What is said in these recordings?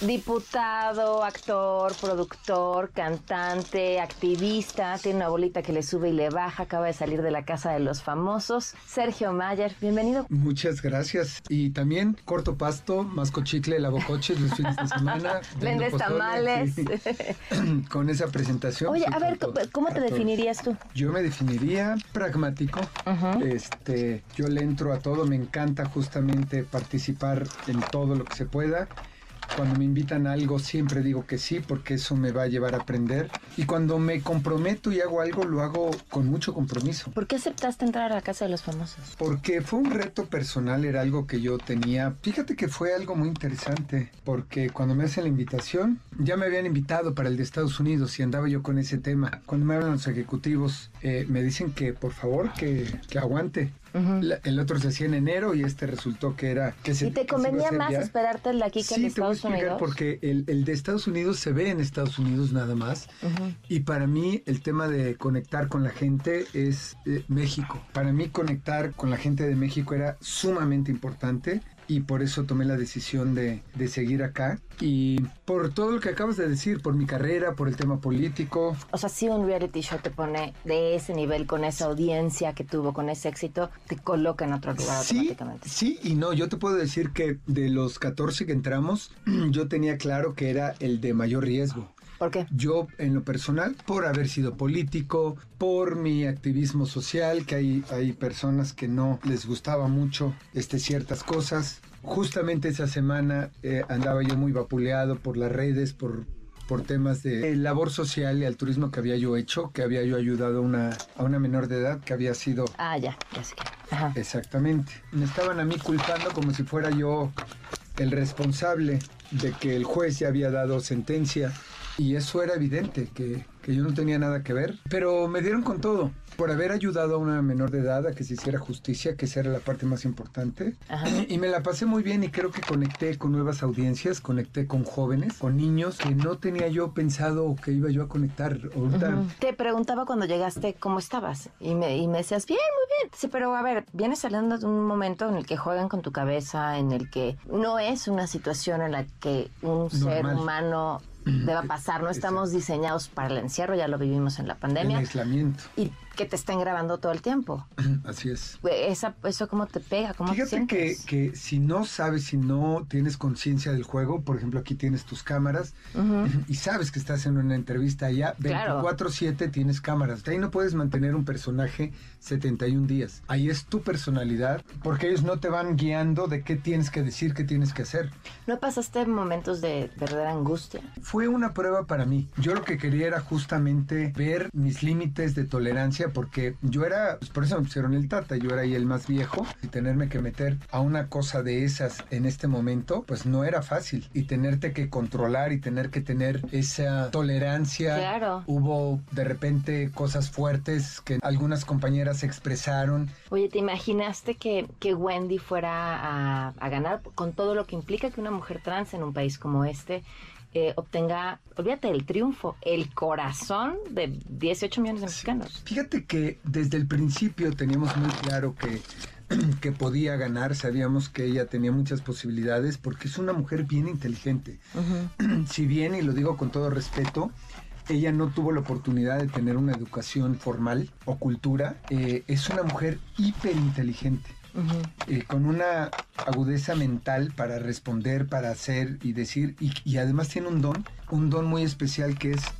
Diputado, actor, productor, cantante, activista, tiene una bolita que le sube y le baja, acaba de salir de la casa de los famosos. Sergio Mayer, bienvenido. Muchas gracias. Y también corto pasto, masco chicle, lavo coches los fines de semana. Vendes tamales. Con esa presentación. Oye, a ver, ¿cómo te definirías tú? Yo me definiría pragmático. Este, yo le entro a todo, me encanta justamente participar en todo lo que se pueda. Cuando me invitan a algo siempre digo que sí porque eso me va a llevar a aprender. Y cuando me comprometo y hago algo lo hago con mucho compromiso. ¿Por qué aceptaste entrar a la casa de los famosos? Porque fue un reto personal, era algo que yo tenía. Fíjate que fue algo muy interesante, porque cuando me hacen la invitación, ya me habían invitado para el de Estados Unidos y andaba yo con ese tema. Cuando me hablan los ejecutivos, eh, me dicen que por favor, que, que aguante. La- el otro se hacía en enero y este resultó que era... Que se, ¿Y te convenía más ya. esperarte el de aquí que el de Sí, te voy a Estados explicar Unidos? porque el, el de Estados Unidos se ve en Estados Unidos nada más. Y para mí el tema de conectar con la gente es eh, México. Para mí conectar con la gente de México era sumamente importante y por eso tomé la decisión de, de seguir acá. Y por todo lo que acabas de decir, por mi carrera, por el tema político, O sea, si un reality show te pone de ese nivel, con esa audiencia que tuvo, con ese éxito, te coloca en otro lugar Sí, automáticamente. sí y no. Yo te puedo decir que de los 14 que entramos, yo tenía claro que era el de mayor riesgo. ¿Por qué? Yo, en lo personal, por haber sido político, por mi activismo social, que hay, hay personas que no les gustaba mucho este, ciertas cosas. Justamente esa semana eh, andaba yo muy vapuleado por las redes, por, por temas de eh, labor social y altruismo que había yo hecho, que había yo ayudado a una, a una menor de edad que había sido Ah, ya, ya sé que. Ajá. Exactamente. Me estaban a mí culpando como si fuera yo el responsable de que el juez ya había dado sentencia y eso era evidente, que, que yo no tenía nada que ver. Pero me dieron con todo. Por haber ayudado a una menor de edad a que se hiciera justicia, que esa era la parte más importante. Ajá. Y me la pasé muy bien y creo que conecté con nuevas audiencias, conecté con jóvenes, con niños que no tenía yo pensado que iba yo a conectar. Ujú. Te preguntaba cuando llegaste cómo estabas y me, y me decías, bien, muy bien. Sí, pero a ver, vienes saliendo de un momento en el que juegan con tu cabeza, en el que no es una situación en la que un ser humano deba pasar. No estamos diseñados para el encierro, ya lo vivimos en la pandemia. aislamiento. Y que te estén grabando todo el tiempo. Así es. Esa, ¿Eso cómo te pega? ¿Cómo te Fíjate que, sientes? que si no sabes, si no tienes conciencia del juego, por ejemplo, aquí tienes tus cámaras y sabes que estás en una entrevista allá, Claro. 24/7 tienes cámaras. De ahí no puedes mantener un personaje 71 días. Ahí es tu personalidad, porque ellos no te van guiando de qué tienes que decir, qué tienes que hacer. ¿No pasaste momentos de verdadera angustia? Fue una prueba para mí. Yo lo que quería era justamente ver mis límites de tolerancia porque yo era, pues por eso me pusieron el tata, yo era ahí el más viejo y tenerme que meter a una cosa de esas en este momento, pues no era fácil y tenerte que controlar y tener que tener esa tolerancia. Claro. Hubo de repente cosas fuertes que algunas compañeras expresaron. Oye, ¿te imaginaste que, que Wendy fuera a, a ganar con todo lo que implica que una mujer trans en un país como este eh, obtenga, olvídate del triunfo, el corazón de 18 millones de mexicanos? Fíjate que desde el principio teníamos muy claro que, que podía ganar, sabíamos que ella tenía muchas posibilidades porque es una mujer bien inteligente. si bien, y lo digo con todo respeto, ella no tuvo la oportunidad de tener una educación formal o cultura, eh, es una mujer hiperinteligente. Con una agudeza mental para responder, para hacer y decir, y, y además tiene un don, un don muy especial que es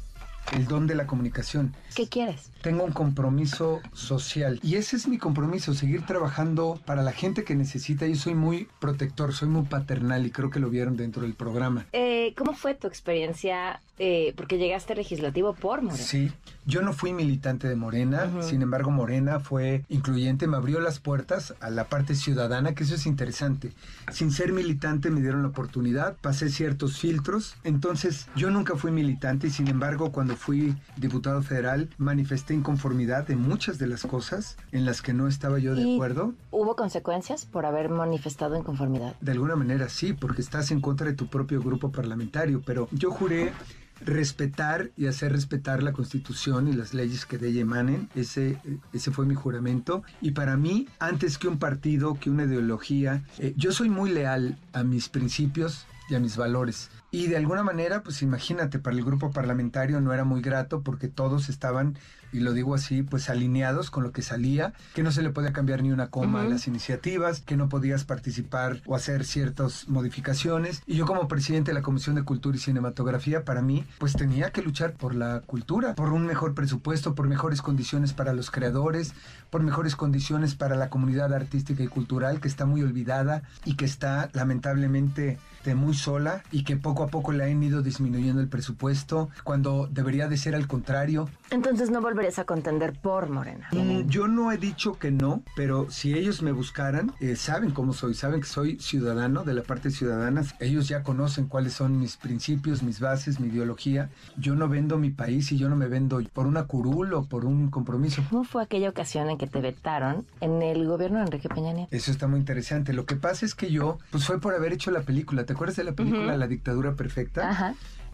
el don de la comunicación. ¿Qué quieres? Tengo un compromiso social y ese es mi compromiso, seguir trabajando para la gente que necesita. Yo soy muy protector, soy muy paternal y creo que lo vieron dentro del programa. Eh, ¿Cómo fue tu experiencia? Eh, porque llegaste legislativo por Morena. Sí, yo no fui militante de Morena, Ujú. sin embargo Morena fue incluyente, me abrió las puertas a la parte ciudadana, que eso es interesante. Sin ser militante me dieron la oportunidad, pasé ciertos filtros, entonces yo nunca fui militante y sin embargo cuando fui diputado federal manifesté inconformidad de muchas de las cosas en las que no estaba yo de acuerdo. ¿Hubo consecuencias por haber manifestado inconformidad? De alguna manera sí, porque estás en contra de tu propio grupo parlamentario, pero yo juré respetar y hacer respetar la Constitución y las leyes que de ella emanen. Ese, ese fue mi juramento. Y para mí, antes que un partido, que una ideología, eh, yo soy muy leal a mis principios y a mis valores. Y de alguna manera, pues imagínate, para el grupo parlamentario no era muy grato porque todos estaban, y lo digo así, pues alineados con lo que salía, que no se le podía cambiar ni una coma a las iniciativas, que no podías participar o hacer ciertas modificaciones. Y yo como presidente de la Comisión de Cultura y Cinematografía, para mí, pues tenía que luchar por la cultura, por un mejor presupuesto, por mejores condiciones para los creadores, por mejores condiciones para la comunidad artística y cultural que está muy olvidada y que está lamentablemente muy sola y que poco a poco le han ido disminuyendo el presupuesto cuando debería de ser al contrario. Entonces no volverías a contender por Morena. Mm, yo no he dicho que no, pero si ellos me buscaran, eh, saben cómo soy, saben que soy ciudadano de la parte ciudadana, ellos ya conocen cuáles son mis principios, mis bases, mi ideología. Yo no vendo mi país y yo no me vendo por una curul o por un compromiso. ¿Cómo fue aquella ocasión en que te vetaron en el gobierno de Enrique Peña Nieto? Eso está muy interesante. Lo que pasa es que yo, pues fue por haber hecho la película. ¿Te acuerdas de la película La perfecta?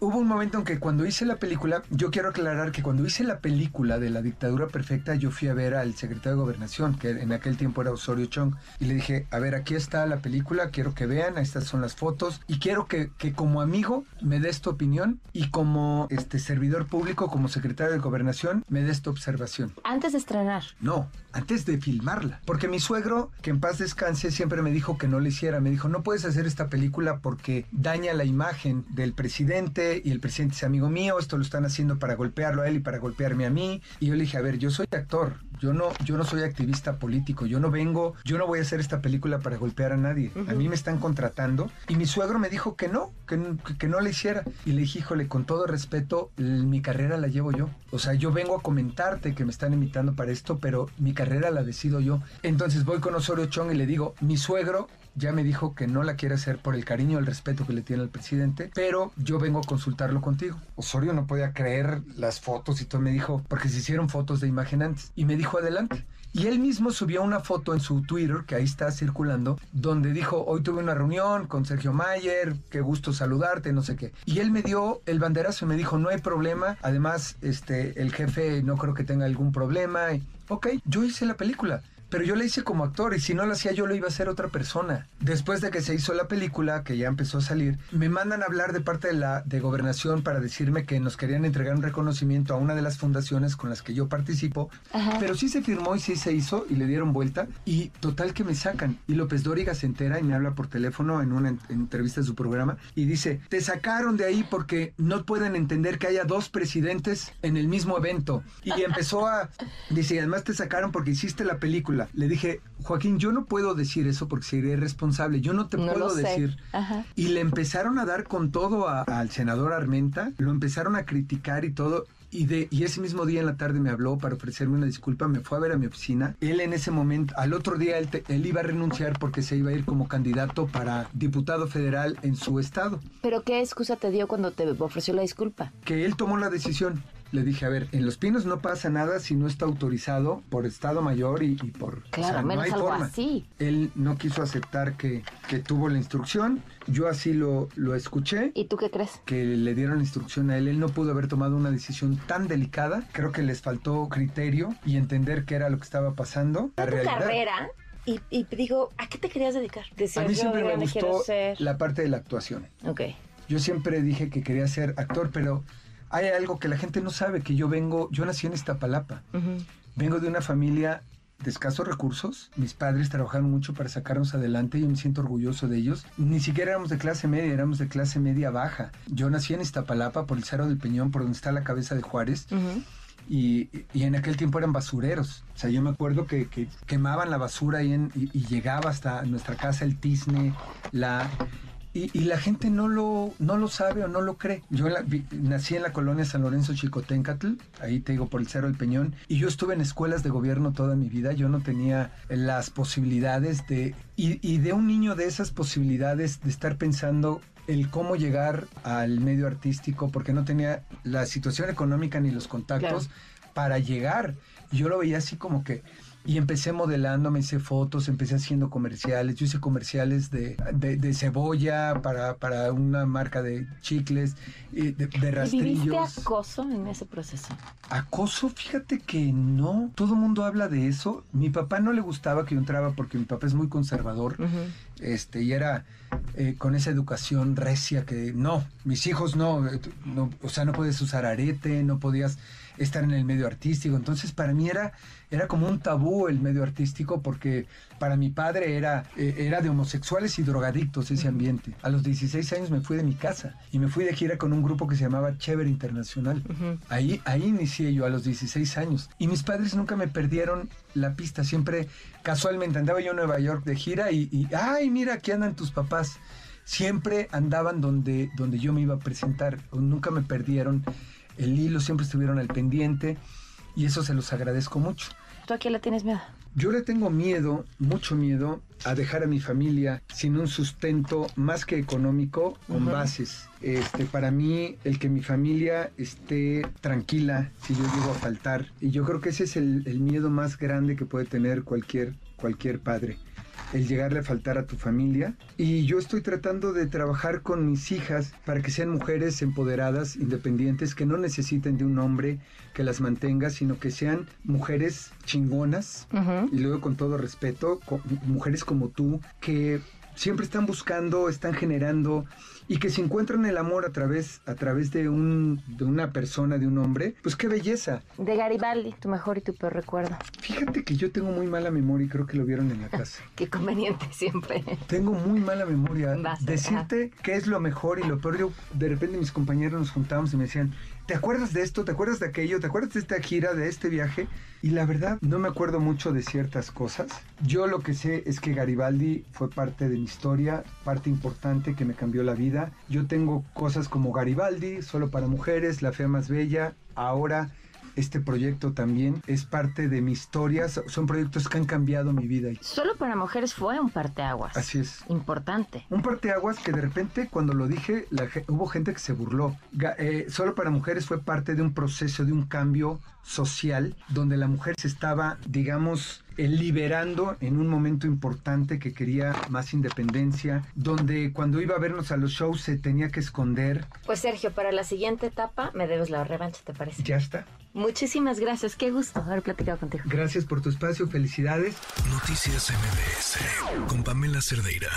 Hubo un momento en que cuando hice la película, yo quiero aclarar que cuando hice la película de la dictadura perfecta, yo fui a ver al secretario de gobernación, que en aquel tiempo era Osorio Chong, y le dije, a ver, aquí está la película, quiero que vean, estas son las fotos, y quiero que, que como amigo me des tu opinión, y como este servidor público, como secretario de gobernación, me des tu observación. Antes de estrenar. No, antes de filmarla. Porque mi suegro, que en paz descanse, siempre me dijo que no lo hiciera. Me dijo, no puedes hacer esta película porque daña la imagen del presidente y el presidente es amigo mío, esto lo están haciendo para golpearlo a él y para golpearme a mí. Y yo le dije, a ver, yo soy actor, yo no, yo no soy activista político, yo no vengo, yo no voy a hacer esta película para golpear a nadie. A mí me están contratando. Y mi suegro me dijo que no, que, que, no le hiciera. Y le dije, híjole, con todo respeto, mi carrera la llevo yo. O sea, yo vengo a comentarte que me están invitando para esto, pero mi carrera la decido yo. Entonces voy con Osorio Chong y le digo, mi suegro ya me dijo que no la quiere hacer por el cariño y el respeto que le tiene al presidente, pero yo vengo a consultarlo contigo. Osorio no podía creer las fotos y todo me dijo, porque se hicieron fotos de imagen antes, y me dijo adelante. Y él mismo subió una foto en su Twitter, que ahí está circulando, donde dijo, hoy tuve una reunión con Sergio Mayer, qué gusto saludarte, no sé qué. Y él me dio el banderazo y me dijo, no hay problema, además, este, el jefe no creo que tenga algún problema. Ok, yo hice la película pero yo la hice como actor y si no la hacía yo lo iba a hacer otra persona. Después de que se hizo la película, que ya empezó a salir, me mandan a hablar de parte de la de gobernación para decirme que nos querían entregar un reconocimiento a una de las fundaciones con las que yo participo, pero sí se firmó y sí se hizo y le dieron vuelta y total que me sacan. Y López Dóriga se entera y me habla por teléfono en una entrevista de su programa y dice, te sacaron de ahí porque no pueden entender que haya dos presidentes en el mismo evento. Y empezó a, dice, además te sacaron porque hiciste la película le dije, Joaquín, yo no puedo decir eso porque sería irresponsable, yo no te puedo decir. Y le empezaron a dar con todo al senador Armenta, lo empezaron a criticar y todo. Y, de, y ese mismo día en la tarde me habló para ofrecerme una disculpa, me fue a ver a mi oficina. Él en ese momento, al otro día él, él, iba a renunciar porque se iba a ir como candidato para diputado federal en su estado. ¿Pero qué excusa te dio cuando te ofreció la disculpa? Que él tomó la decisión le dije, a ver, en Los Pinos no pasa nada si no está autorizado por Estado Mayor y, por... Claro, menos algo así. Él no quiso aceptar que, que tuvo la instrucción, yo así lo, lo escuché. ¿Y tú qué crees? Que le dieron la instrucción a él, él no pudo haber tomado una decisión tan delicada, creo que les faltó criterio y entender qué era lo que estaba pasando. La tu carrera y, y, digo, ¿a qué te querías dedicar? a mí siempre me gustó la parte de la actuación. Ok. Yo siempre dije que quería ser actor, pero hay algo que la gente no sabe, que yo vengo, yo nací en Iztapalapa. Vengo de una familia de escasos recursos. Mis padres trabajaron mucho para sacarnos adelante y me siento orgulloso de ellos. Ni siquiera éramos de clase media, éramos de clase media baja. Yo nací en Iztapalapa, por el Cerro del Peñón, por donde está la cabeza de Juárez. Y, en aquel tiempo eran basureros. O sea, yo me acuerdo que, quemaban la basura ahí y, y, llegaba hasta nuestra casa el tizne, la, y, la gente no lo, no lo sabe o no lo cree. Yo nací en la colonia San Lorenzo Chicotencatl, ahí te digo por el Cerro del Peñón, y yo estuve en escuelas de gobierno toda mi vida. Yo no tenía las posibilidades de. Y, de un niño de esas posibilidades de estar pensando el cómo llegar al medio artístico, porque no tenía la situación económica ni los contactos para llegar. Yo lo veía así como que Y empecé modelando, me hice fotos, empecé haciendo comerciales. Yo hice comerciales de, de, de cebolla para, para una marca de chicles, de, de rastrillos. ¿Y viviste acoso en ese proceso? Acoso, fíjate que no. Todo el mundo habla de eso. Mi papá no le gustaba que yo entraba porque mi papá es muy conservador. Uh -huh. Este, y era eh, con esa educación recia que no, mis hijos no, no, o sea, no puedes usar arete, no podías estar en el medio artístico. Entonces, para mí era, era como un tabú el medio artístico porque para mi padre era, eh, era de homosexuales y drogadictos ese ambiente. A los 16 años me fui de mi casa y me fui de gira con un grupo que se llamaba Chévere Internacional. Uh -huh. Ahí, ahí inicié yo a los 16 años. Y mis padres nunca me perdieron la pista. Siempre, casualmente, andaba yo en Nueva York de gira y, y ay, mira, aquí andan tus papás. Siempre andaban donde, donde yo me iba a presentar. Nunca me perdieron el hilo, siempre estuvieron al pendiente y eso se los agradezco mucho. ¿Tú a qué le tienes miedo? Yo le tengo miedo, mucho miedo, a dejar a mi familia sin un sustento más que económico, con uh -huh. bases. Este, para mí, el que mi familia esté tranquila si yo llego a faltar. Y yo creo que ese es el, el miedo más grande que puede tener cualquier, cualquier padre el llegarle a faltar a tu familia. Y yo estoy tratando de trabajar con mis hijas para que sean mujeres empoderadas, independientes, que no necesiten de un hombre que las mantenga, sino que sean mujeres chingonas, uh -huh. y luego con todo respeto, con, mujeres como tú, que siempre están buscando, están generando y que si encuentran el amor a través, a través de, un, de una persona, de un hombre, pues qué belleza. De Garibaldi, tu mejor y tu peor recuerdo. Fíjate que yo tengo muy mala memoria y creo que lo vieron en la casa. qué conveniente siempre. Tengo muy mala memoria. Decirte ajá. qué es lo mejor y lo peor, yo de repente mis compañeros nos juntábamos y me decían, ¿te acuerdas de esto? ¿Te acuerdas de aquello? ¿Te acuerdas de esta gira, de este viaje? Y la verdad, no me acuerdo mucho de ciertas cosas. Yo lo que sé es que Garibaldi fue parte de mi historia, parte importante que me cambió la vida. Yo tengo cosas como Garibaldi, solo para mujeres, La Fea Más Bella, ahora este proyecto también es parte de mi historia, son proyectos que han cambiado mi vida. Solo para mujeres fue un parteaguas. Así es. Importante. Un parteaguas que de repente cuando lo dije la, hubo gente que se burló. Eh, solo para mujeres fue parte de un proceso, de un cambio social donde la mujer se estaba, digamos, liberando en un momento importante que quería más independencia, donde cuando iba a vernos a los shows se tenía que esconder. Pues Sergio, para la siguiente etapa me debes la revancha, ¿te parece? Ya está. Muchísimas gracias, qué gusto haber platicado contigo. Gracias por tu espacio, felicidades. Noticias MBS con Pamela Cerdeira.